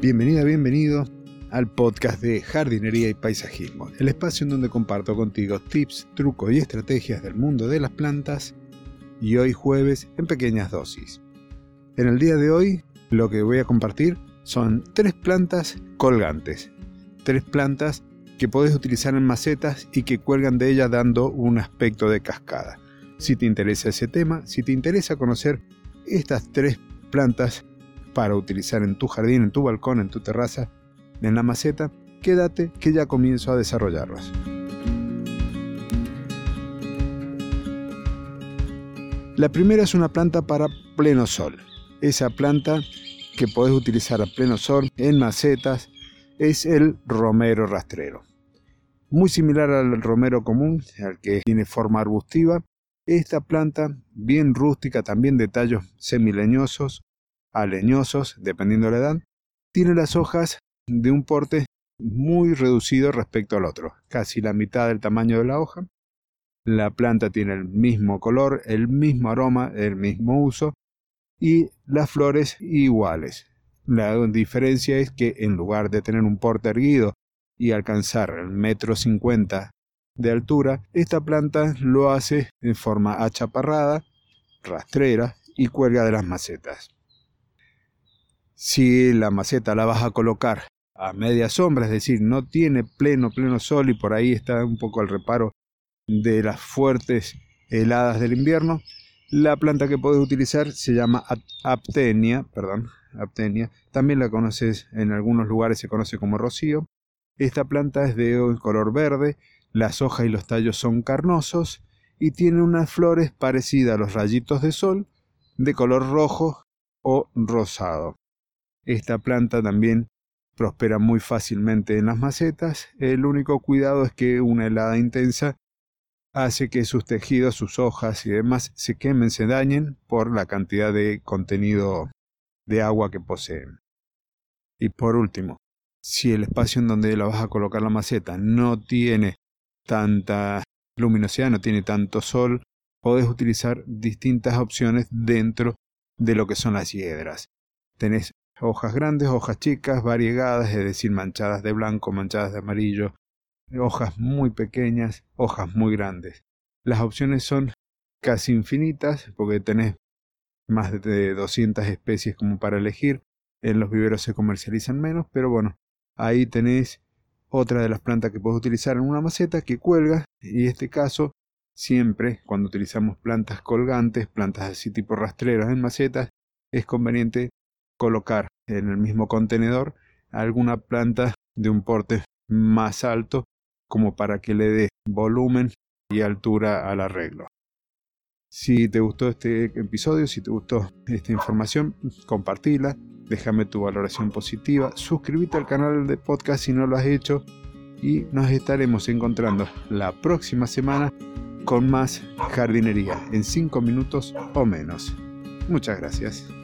Bienvenida, bienvenido al podcast de jardinería y paisajismo, el espacio en donde comparto contigo tips, trucos y estrategias del mundo de las plantas y hoy jueves en pequeñas dosis. En el día de hoy lo que voy a compartir son tres plantas colgantes, tres plantas que podés utilizar en macetas y que cuelgan de ellas dando un aspecto de cascada. Si te interesa ese tema, si te interesa conocer estas tres plantas para utilizar en tu jardín, en tu balcón, en tu terraza, en la maceta, quédate que ya comienzo a desarrollarlas. La primera es una planta para pleno sol. Esa planta que podés utilizar a pleno sol en macetas es el romero rastrero. Muy similar al romero común, al que tiene forma arbustiva, esta planta, bien rústica, también de tallos semileñosos a leñosos, dependiendo de la edad, tiene las hojas de un porte muy reducido respecto al otro, casi la mitad del tamaño de la hoja. La planta tiene el mismo color, el mismo aroma, el mismo uso y las flores iguales. La diferencia es que en lugar de tener un porte erguido y alcanzar el metro cincuenta de altura, esta planta lo hace en forma achaparrada, rastrera y cuelga de las macetas. Si la maceta la vas a colocar a media sombra, es decir, no tiene pleno, pleno sol y por ahí está un poco el reparo de las fuertes heladas del invierno, la planta que puedes utilizar se llama aptenia, perdón, aptenia. También la conoces en algunos lugares se conoce como rocío. Esta planta es de color verde, las hojas y los tallos son carnosos y tiene unas flores parecidas a los rayitos de sol de color rojo o rosado. Esta planta también prospera muy fácilmente en las macetas. El único cuidado es que una helada intensa hace que sus tejidos, sus hojas y demás se quemen, se dañen por la cantidad de contenido de agua que poseen. Y por último, si el espacio en donde la vas a colocar la maceta no tiene tanta luminosidad, no tiene tanto sol, podés utilizar distintas opciones dentro de lo que son las hiedras. Tenés hojas grandes, hojas chicas, variegadas, es decir, manchadas de blanco, manchadas de amarillo, hojas muy pequeñas, hojas muy grandes. Las opciones son casi infinitas porque tenés más de 200 especies como para elegir. En los viveros se comercializan menos, pero bueno, ahí tenés otra de las plantas que puedes utilizar en una maceta que cuelga y en este caso siempre cuando utilizamos plantas colgantes, plantas así tipo rastreras en macetas, es conveniente colocar en el mismo contenedor alguna planta de un porte más alto como para que le dé volumen y altura al arreglo. Si te gustó este episodio, si te gustó esta información, compartila, déjame tu valoración positiva, suscríbete al canal de podcast si no lo has hecho y nos estaremos encontrando la próxima semana con más jardinería en 5 minutos o menos. Muchas gracias.